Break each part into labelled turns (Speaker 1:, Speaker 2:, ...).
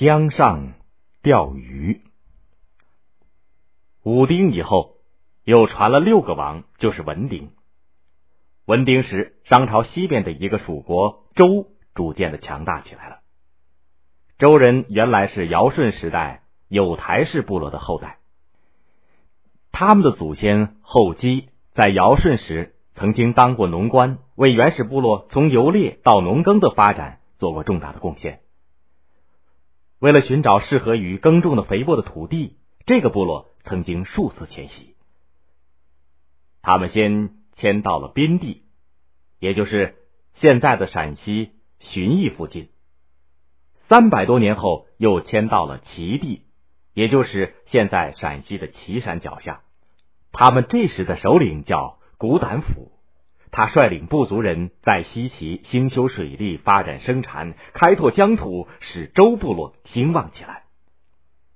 Speaker 1: 江上钓鱼。武丁以后，又传了六个王，就是文丁。文丁时，商朝西边的一个属国周逐渐的强大起来了。周人原来是尧舜时代有台氏部落的后代，他们的祖先后姬在尧舜时曾经当过农官，为原始部落从游猎到农耕的发展做过重大的贡献。为了寻找适合于耕种的肥沃的土地，这个部落曾经数次迁徙。他们先迁到了边地，也就是现在的陕西旬邑附近。三百多年后，又迁到了齐地，也就是现在陕西的岐山脚下。他们这时的首领叫古胆甫，他率领部族人在西岐兴修水利，发展生产，开拓疆土，使周部落兴旺起来。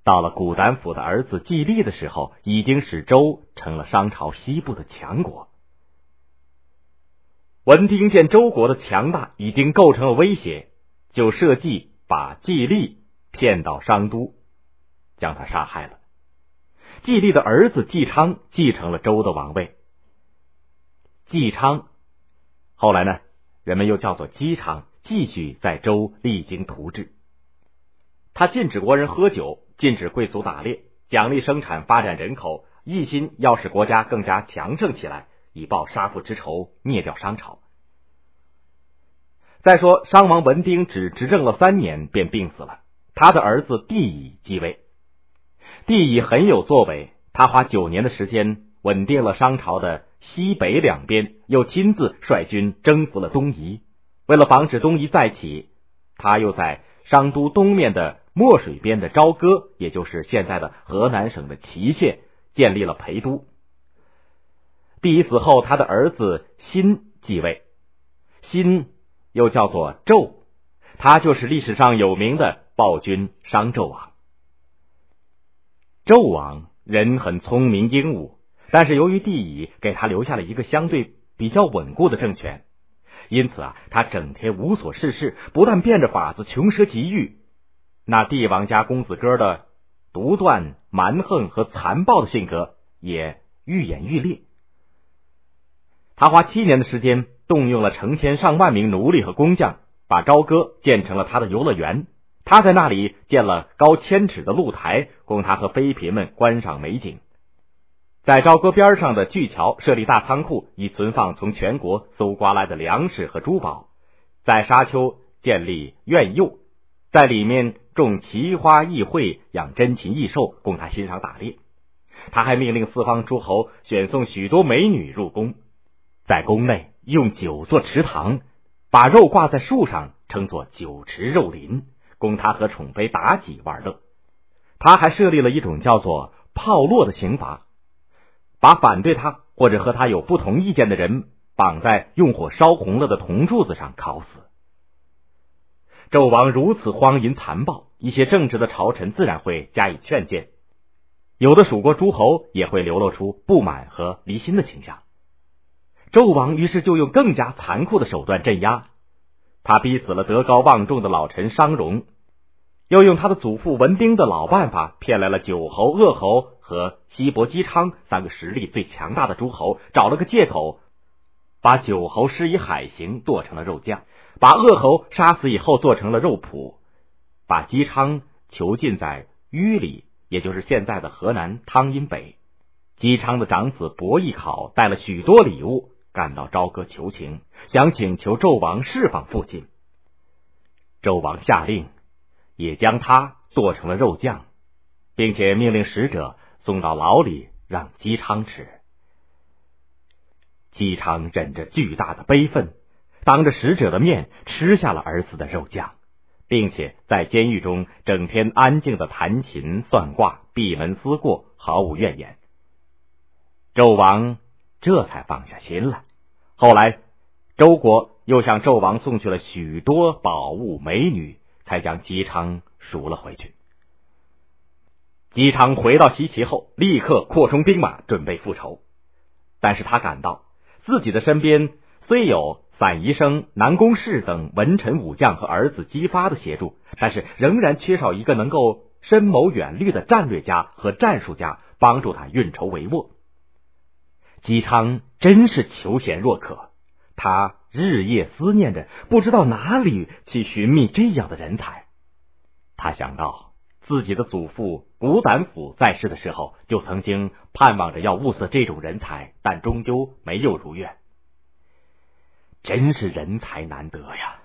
Speaker 1: 到了古丹甫的儿子季历的时候，已经使周成了商朝西部的强国。文丁见周国的强大已经构成了威胁，就设计。把季历骗到商都，将他杀害了。季历的儿子季昌继承了周的王位。季昌后来呢，人们又叫做姬昌，继续在周励精图治。他禁止国人喝酒，禁止贵族打猎，奖励生产，发展人口，一心要使国家更加强盛起来，以报杀父之仇，灭掉商朝。再说，商王文丁只执政了三年，便病死了。他的儿子帝乙继位。帝乙很有作为，他花九年的时间稳定了商朝的西北两边，又亲自率军征服了东夷。为了防止东夷再起，他又在商都东面的墨水边的朝歌，也就是现在的河南省的淇县，建立了陪都。帝乙死后，他的儿子辛继位。辛。又叫做纣，他就是历史上有名的暴君商纣王。纣王人很聪明英武，但是由于帝乙给他留下了一个相对比较稳固的政权，因此啊，他整天无所事事，不但变着法子穷奢极欲，那帝王家公子哥的独断蛮横和残暴的性格也愈演愈烈。他花七年的时间。动用了成千上万名奴隶和工匠，把朝歌建成了他的游乐园。他在那里建了高千尺的露台，供他和妃嫔们观赏美景。在朝歌边上的巨桥设立大仓库，以存放从全国搜刮来的粮食和珠宝。在沙丘建立苑囿，在里面种奇花异卉，养珍禽异兽，供他欣赏打猎。他还命令四方诸侯选送许多美女入宫，在宫内。用酒做池塘，把肉挂在树上，称作酒池肉林，供他和宠妃妲己玩乐。他还设立了一种叫做炮烙的刑罚，把反对他或者和他有不同意见的人绑在用火烧红了的铜柱子上烤死。纣王如此荒淫残暴，一些正直的朝臣自然会加以劝谏，有的蜀国诸侯也会流露出不满和离心的倾向。纣王于是就用更加残酷的手段镇压，他逼死了德高望重的老臣商容，又用他的祖父文丁的老办法骗来了九侯、鄂侯和西伯姬昌三个实力最强大的诸侯，找了个借口，把九侯施以海刑，剁成了肉酱；把鄂侯杀死以后，做成了肉脯；把姬昌囚禁在淤里，也就是现在的河南汤阴北。姬昌的长子伯邑考带了许多礼物。赶到朝歌求情，想请求纣王释放父亲。纣王下令，也将他剁成了肉酱，并且命令使者送到牢里让姬昌吃。姬昌忍着巨大的悲愤，当着使者的面吃下了儿子的肉酱，并且在监狱中整天安静的弹琴算卦，闭门思过，毫无怨言。纣王。这才放下心来。后来，周国又向纣王送去了许多宝物美女，才将姬昌赎了回去。姬昌回到西岐后，立刻扩充兵马，准备复仇。但是他感到自己的身边虽有散宜生、南宫适等文臣武将和儿子姬发的协助，但是仍然缺少一个能够深谋远虑的战略家和战术家帮助他运筹帷幄。姬昌真是求贤若渴，他日夜思念着，不知道哪里去寻觅这样的人才。他想到自己的祖父古胆甫在世的时候，就曾经盼望着要物色这种人才，但终究没有如愿。真是人才难得呀！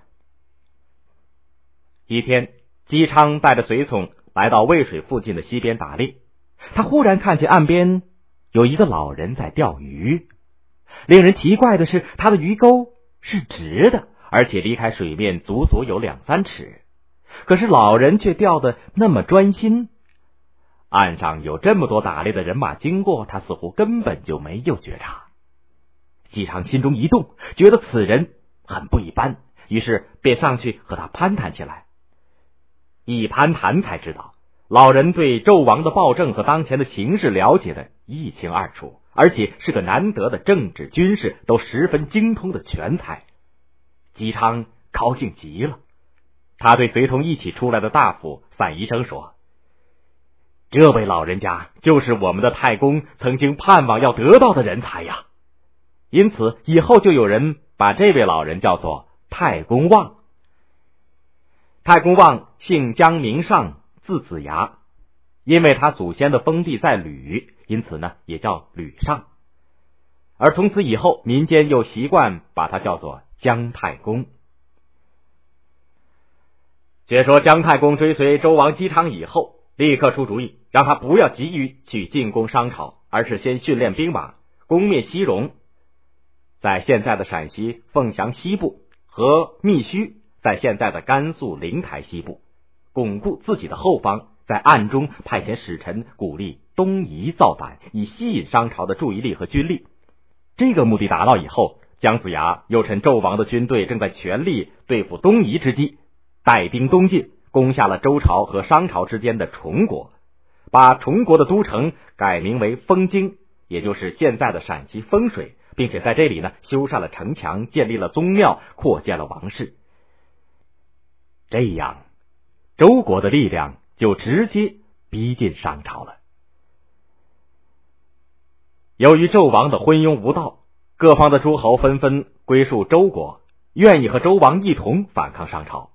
Speaker 1: 一天，姬昌带着随从来到渭水附近的溪边打猎，他忽然看见岸边有一个老人在钓鱼。令人奇怪的是，他的鱼钩是直的，而且离开水面足足有两三尺。可是老人却钓的那么专心，岸上有这么多打猎的人马经过，他似乎根本就没有觉察。姬昌心中一动，觉得此人很不一般，于是便上去和他攀谈起来。一攀谈才知道，老人对纣王的暴政和当前的形势了解的一清二楚，而且是个难得的政治军事都十分精通的全才。姬昌高兴极了，他对随同一起出来的大夫散医生说：“这位老人家就是我们的太公曾经盼望要得到的人才呀。”因此，以后就有人把这位老人叫做太公望。太公望姓姜，名尚，字子牙。因为他祖先的封地在吕，因此呢，也叫吕尚。而从此以后，民间又习惯把他叫做姜太公。却说姜太公追随周王姬昌以后，立刻出主意，让他不要急于去进攻商朝，而是先训练兵马，攻灭西戎。在现在的陕西凤翔西部和密须在现在的甘肃灵台西部，巩固自己的后方，在暗中派遣使臣鼓励东夷造反，以吸引商朝的注意力和军力。这个目的达到以后，姜子牙又趁纣王的军队正在全力对付东夷之机，带兵东进，攻下了周朝和商朝之间的崇国，把崇国的都城改名为封京，也就是现在的陕西丰水。并且在这里呢，修缮了城墙，建立了宗庙，扩建了王室。这样，周国的力量就直接逼近商朝了。由于纣王的昏庸无道，各方的诸侯纷纷归属周国，愿意和周王一同反抗商朝。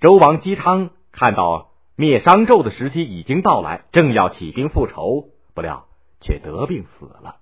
Speaker 1: 周王姬昌看到灭商纣的时机已经到来，正要起兵复仇，不料却得病死了。